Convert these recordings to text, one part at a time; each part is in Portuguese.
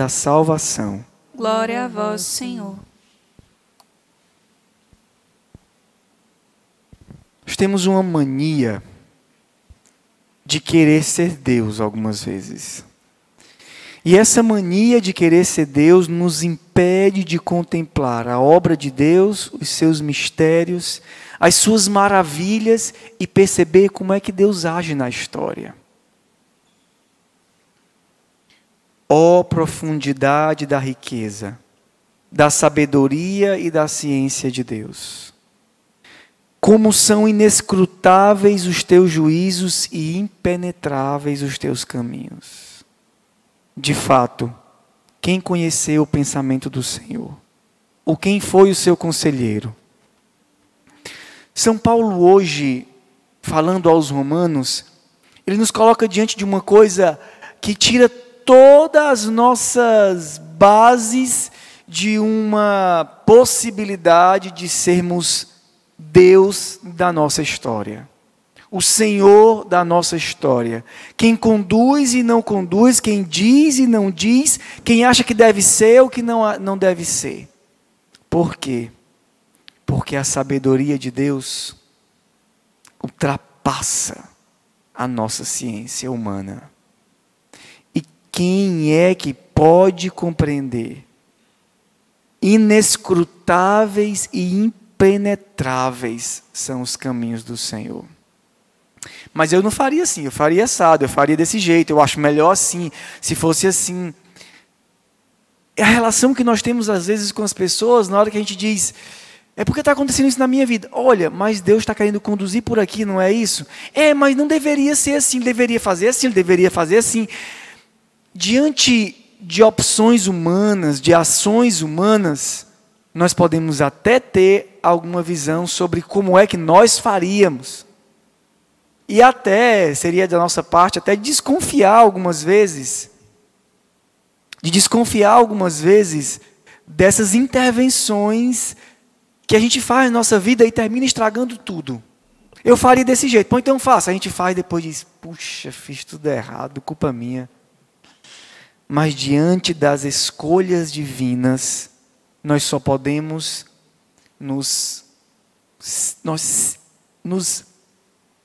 da salvação. Glória a vós, Senhor. Nós temos uma mania de querer ser Deus algumas vezes. E essa mania de querer ser Deus nos impede de contemplar a obra de Deus, os seus mistérios, as suas maravilhas e perceber como é que Deus age na história. Ó profundidade da riqueza, da sabedoria e da ciência de Deus. Como são inescrutáveis os teus juízos e impenetráveis os teus caminhos. De fato, quem conheceu o pensamento do Senhor? Ou quem foi o seu conselheiro? São Paulo, hoje, falando aos romanos, ele nos coloca diante de uma coisa que tira todas as nossas bases de uma possibilidade de sermos Deus da nossa história. O Senhor da nossa história. Quem conduz e não conduz, quem diz e não diz, quem acha que deve ser ou que não, não deve ser. Por quê? Porque a sabedoria de Deus ultrapassa a nossa ciência humana. Quem é que pode compreender? Inescrutáveis e impenetráveis são os caminhos do Senhor. Mas eu não faria assim, eu faria assado, eu faria desse jeito, eu acho melhor assim, se fosse assim. É a relação que nós temos às vezes com as pessoas na hora que a gente diz, é porque está acontecendo isso na minha vida. Olha, mas Deus está querendo conduzir por aqui, não é isso? É, mas não deveria ser assim, ele deveria fazer assim, ele deveria fazer assim diante de opções humanas, de ações humanas, nós podemos até ter alguma visão sobre como é que nós faríamos. E até, seria da nossa parte, até desconfiar algumas vezes, de desconfiar algumas vezes dessas intervenções que a gente faz na nossa vida e termina estragando tudo. Eu faria desse jeito, Bom, então faça. A gente faz depois diz, puxa, fiz tudo errado, culpa minha mas diante das escolhas divinas, nós só podemos nos, nós, nos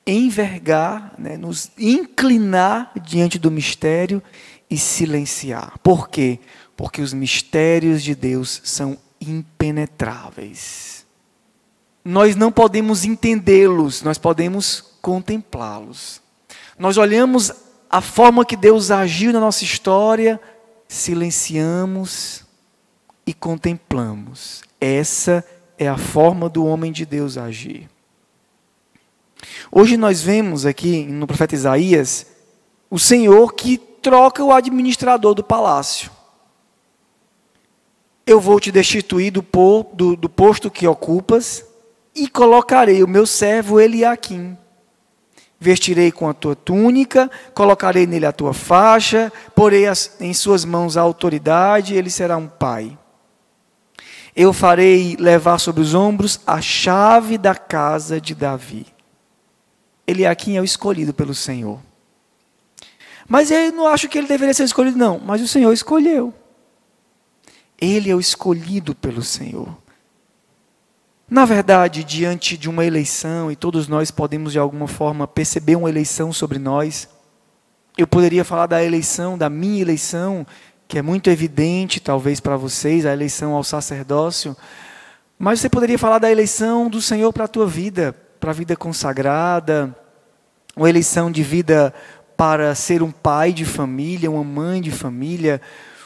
envergar, né, nos inclinar diante do mistério e silenciar. Por quê? Porque os mistérios de Deus são impenetráveis. Nós não podemos entendê-los, nós podemos contemplá-los. Nós olhamos a forma que Deus agiu na nossa história, silenciamos e contemplamos. Essa é a forma do homem de Deus agir. Hoje nós vemos aqui no profeta Isaías o Senhor que troca o administrador do palácio. Eu vou te destituir do, do, do posto que ocupas e colocarei o meu servo Eliaquim Vestirei com a tua túnica, colocarei nele a tua faixa, porei em suas mãos a autoridade, ele será um pai. Eu farei levar sobre os ombros a chave da casa de Davi. Ele é aqui é o escolhido pelo Senhor. Mas eu não acho que ele deveria ser escolhido, não. Mas o Senhor escolheu. Ele é o escolhido pelo Senhor. Na verdade, diante de uma eleição, e todos nós podemos de alguma forma perceber uma eleição sobre nós, eu poderia falar da eleição, da minha eleição, que é muito evidente talvez para vocês, a eleição ao sacerdócio, mas você poderia falar da eleição do Senhor para a tua vida, para a vida consagrada, uma eleição de vida para ser um pai de família, uma mãe de família,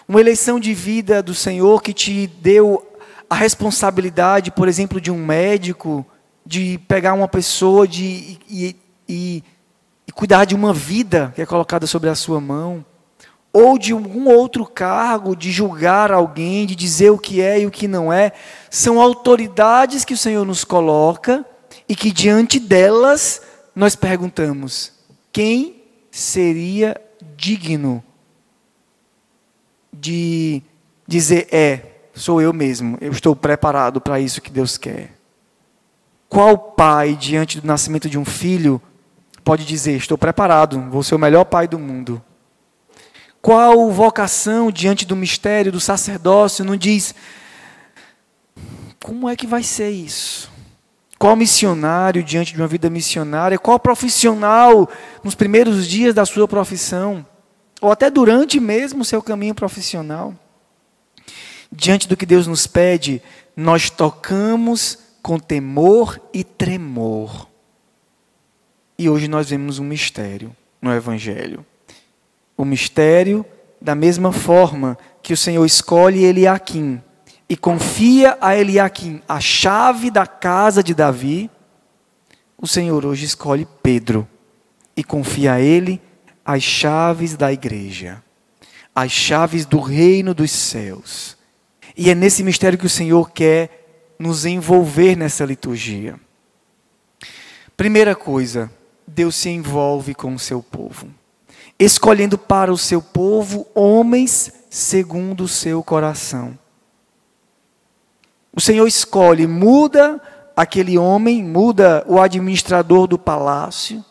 uma eleição de vida do Senhor que te deu a responsabilidade, por exemplo, de um médico, de pegar uma pessoa de, e, e, e cuidar de uma vida que é colocada sobre a sua mão, ou de algum outro cargo, de julgar alguém, de dizer o que é e o que não é, são autoridades que o Senhor nos coloca e que diante delas nós perguntamos: quem seria digno de dizer é? Sou eu mesmo. Eu estou preparado para isso que Deus quer. Qual pai, diante do nascimento de um filho, pode dizer: Estou preparado, vou ser o melhor pai do mundo? Qual vocação diante do mistério do sacerdócio não diz como é que vai ser isso? Qual missionário diante de uma vida missionária? Qual profissional nos primeiros dias da sua profissão? Ou até durante mesmo o seu caminho profissional? Diante do que Deus nos pede, nós tocamos com temor e tremor. E hoje nós vemos um mistério no Evangelho. O mistério, da mesma forma que o Senhor escolhe Eliakim e confia a Eliakim a chave da casa de Davi, o Senhor hoje escolhe Pedro e confia a ele as chaves da igreja, as chaves do reino dos céus. E é nesse mistério que o Senhor quer nos envolver nessa liturgia. Primeira coisa, Deus se envolve com o seu povo, escolhendo para o seu povo homens segundo o seu coração. O Senhor escolhe, muda aquele homem, muda o administrador do palácio,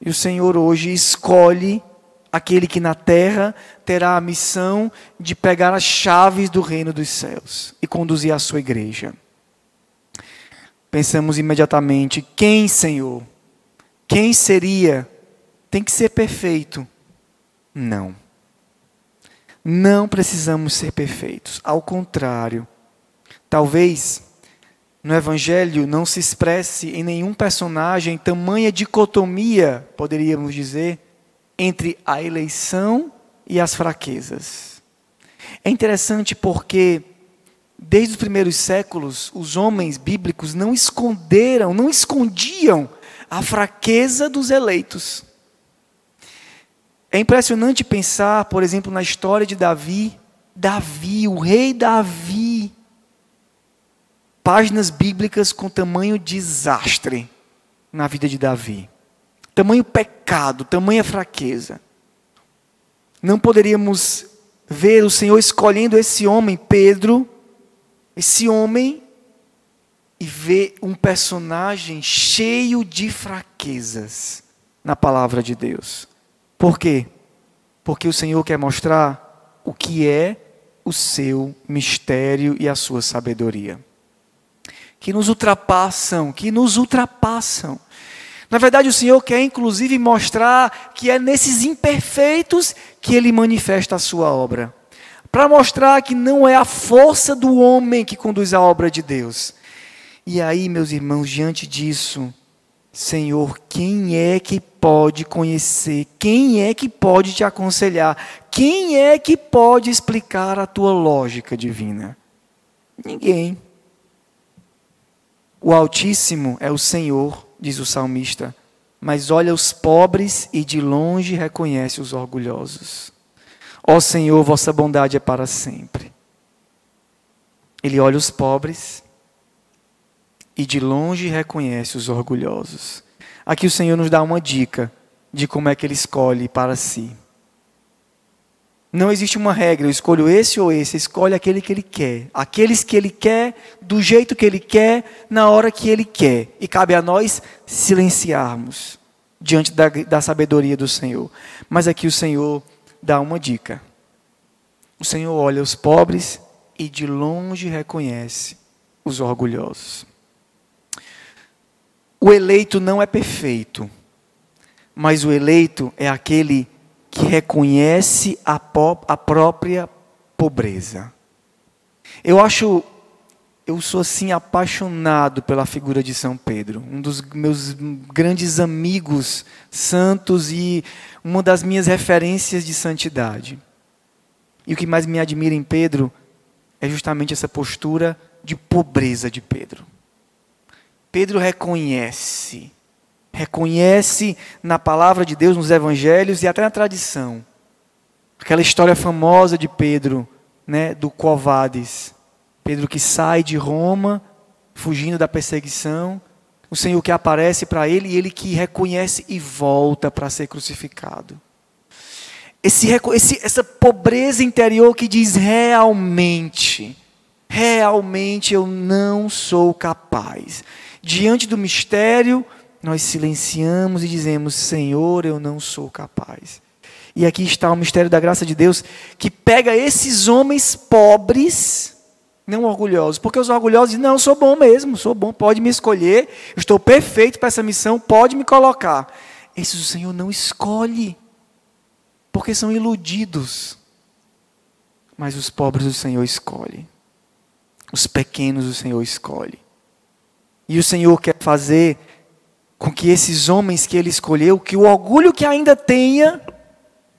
e o Senhor hoje escolhe aquele que na terra terá a missão de pegar as chaves do reino dos céus e conduzir a sua igreja. Pensamos imediatamente: quem, Senhor? Quem seria? Tem que ser perfeito. Não. Não precisamos ser perfeitos. Ao contrário, talvez no Evangelho não se expresse em nenhum personagem tamanha dicotomia, poderíamos dizer, entre a eleição e as fraquezas. É interessante porque, desde os primeiros séculos, os homens bíblicos não esconderam, não escondiam a fraqueza dos eleitos. É impressionante pensar, por exemplo, na história de Davi. Davi, o rei Davi. Páginas bíblicas com tamanho desastre na vida de Davi. Tamanho pecado, tamanha fraqueza. Não poderíamos ver o Senhor escolhendo esse homem, Pedro, esse homem e vê um personagem cheio de fraquezas na palavra de Deus. Por quê? Porque o Senhor quer mostrar o que é o seu mistério e a sua sabedoria. Que nos ultrapassam, que nos ultrapassam. Na verdade, o Senhor quer inclusive mostrar que é nesses imperfeitos que ele manifesta a sua obra. Para mostrar que não é a força do homem que conduz a obra de Deus, e aí, meus irmãos, diante disso, Senhor, quem é que pode conhecer? Quem é que pode te aconselhar? Quem é que pode explicar a tua lógica divina? Ninguém. O Altíssimo é o Senhor, diz o salmista, mas olha os pobres e de longe reconhece os orgulhosos. Ó Senhor, vossa bondade é para sempre. Ele olha os pobres e de longe reconhece os orgulhosos. Aqui o Senhor nos dá uma dica de como é que ele escolhe para si. Não existe uma regra, eu escolho esse ou esse, escolhe aquele que ele quer. Aqueles que ele quer, do jeito que ele quer, na hora que ele quer. E cabe a nós silenciarmos diante da, da sabedoria do Senhor. Mas aqui o Senhor dá uma dica. O Senhor olha os pobres e de longe reconhece os orgulhosos. O eleito não é perfeito, mas o eleito é aquele que reconhece a, a própria pobreza. Eu acho, eu sou assim apaixonado pela figura de São Pedro, um dos meus grandes amigos santos e uma das minhas referências de santidade. E o que mais me admira em Pedro é justamente essa postura de pobreza de Pedro. Pedro reconhece, reconhece na palavra de Deus, nos evangelhos e até na tradição. Aquela história famosa de Pedro, né, do Covades. Pedro que sai de Roma, fugindo da perseguição, o Senhor que aparece para ele e ele que reconhece e volta para ser crucificado. Esse, esse, essa pobreza interior que diz realmente, realmente eu não sou capaz diante do mistério, nós silenciamos e dizemos: Senhor, eu não sou capaz. E aqui está o mistério da graça de Deus, que pega esses homens pobres, não orgulhosos, porque os orgulhosos dizem: Não, eu sou bom mesmo, sou bom, pode me escolher, estou perfeito para essa missão, pode me colocar. Esses o Senhor não escolhe, porque são iludidos. Mas os pobres o Senhor escolhe, os pequenos o Senhor escolhe. E o Senhor quer fazer com que esses homens que ele escolheu, que o orgulho que ainda tenha,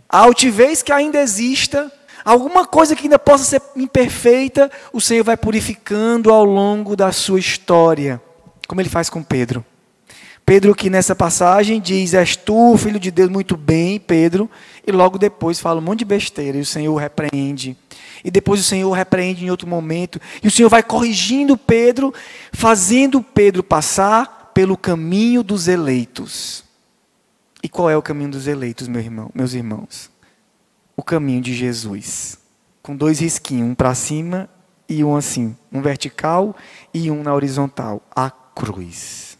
a altivez que ainda exista, alguma coisa que ainda possa ser imperfeita, o Senhor vai purificando ao longo da sua história, como ele faz com Pedro. Pedro, que nessa passagem diz: És tu, filho de Deus, muito bem, Pedro, e logo depois fala um monte de besteira, e o Senhor repreende. E depois o Senhor repreende em outro momento, e o Senhor vai corrigindo Pedro, fazendo Pedro passar pelo caminho dos eleitos. E qual é o caminho dos eleitos, meu irmão, meus irmãos? O caminho de Jesus. Com dois risquinhos, um para cima e um assim, um vertical e um na horizontal, a cruz.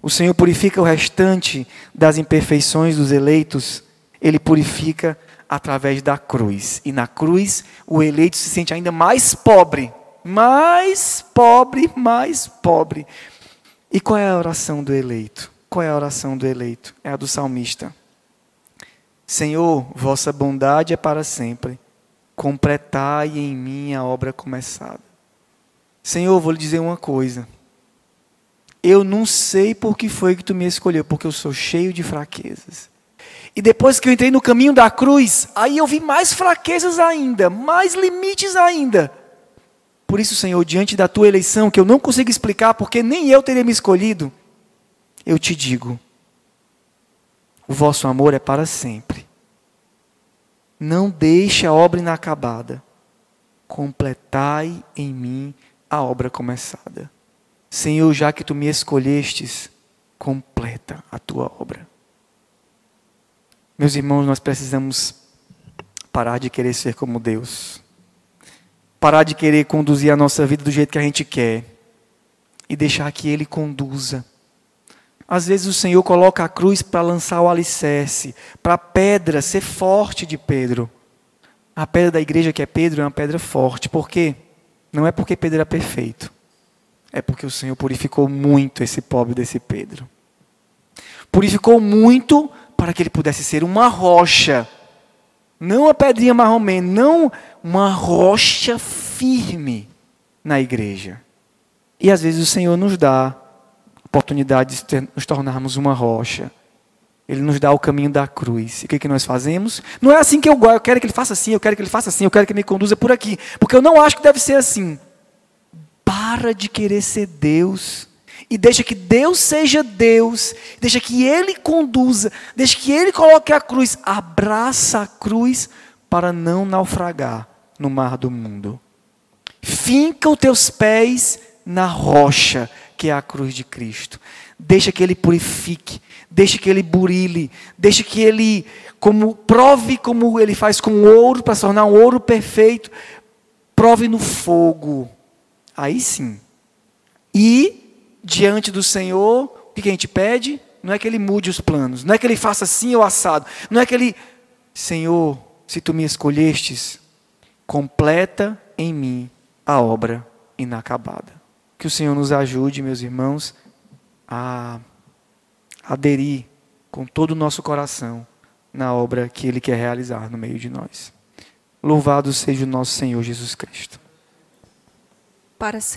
O Senhor purifica o restante das imperfeições dos eleitos, ele purifica através da cruz. E na cruz, o eleito se sente ainda mais pobre, mais pobre, mais pobre. E qual é a oração do eleito? Qual é a oração do eleito? É a do salmista. Senhor, vossa bondade é para sempre. Completai em mim a obra começada. Senhor, vou lhe dizer uma coisa. Eu não sei por que foi que tu me escolheu, porque eu sou cheio de fraquezas. E depois que eu entrei no caminho da cruz, aí eu vi mais fraquezas ainda, mais limites ainda. Por isso, Senhor, diante da tua eleição, que eu não consigo explicar, porque nem eu teria me escolhido, eu te digo: o vosso amor é para sempre. Não deixe a obra inacabada. Completai em mim a obra começada. Senhor, já que tu me escolhestes, completa a tua obra. Meus irmãos, nós precisamos parar de querer ser como Deus. Parar de querer conduzir a nossa vida do jeito que a gente quer. E deixar que Ele conduza. Às vezes o Senhor coloca a cruz para lançar o alicerce, para a pedra ser forte de Pedro. A pedra da igreja que é Pedro é uma pedra forte. Por quê? Não é porque Pedro era perfeito. É porque o Senhor purificou muito esse pobre desse Pedro. Purificou muito para que ele pudesse ser uma rocha, não uma pedrinha marromeno, não uma rocha firme na igreja. E às vezes o Senhor nos dá oportunidade de nos tornarmos uma rocha. Ele nos dá o caminho da cruz. E o que, que nós fazemos? Não é assim que eu gosto. Eu quero que ele faça assim, eu quero que ele faça assim, eu quero que ele me conduza por aqui. Porque eu não acho que deve ser assim. Para de querer ser Deus e deixa que Deus seja Deus, deixa que Ele conduza, deixa que Ele coloque a cruz, abraça a cruz para não naufragar no mar do mundo. Finca os teus pés na rocha, que é a cruz de Cristo. Deixa que Ele purifique, deixa que Ele burile, deixa que Ele como prove como Ele faz com o ouro para se tornar um ouro perfeito, prove no fogo. Aí sim. E diante do Senhor, o que a gente pede? Não é que Ele mude os planos, não é que Ele faça assim ou assado, não é que Ele, Senhor, se Tu me escolhestes, completa em mim a obra inacabada. Que o Senhor nos ajude, meus irmãos, a aderir com todo o nosso coração na obra que Ele quer realizar no meio de nós. Louvado seja o nosso Senhor Jesus Cristo. Para sempre.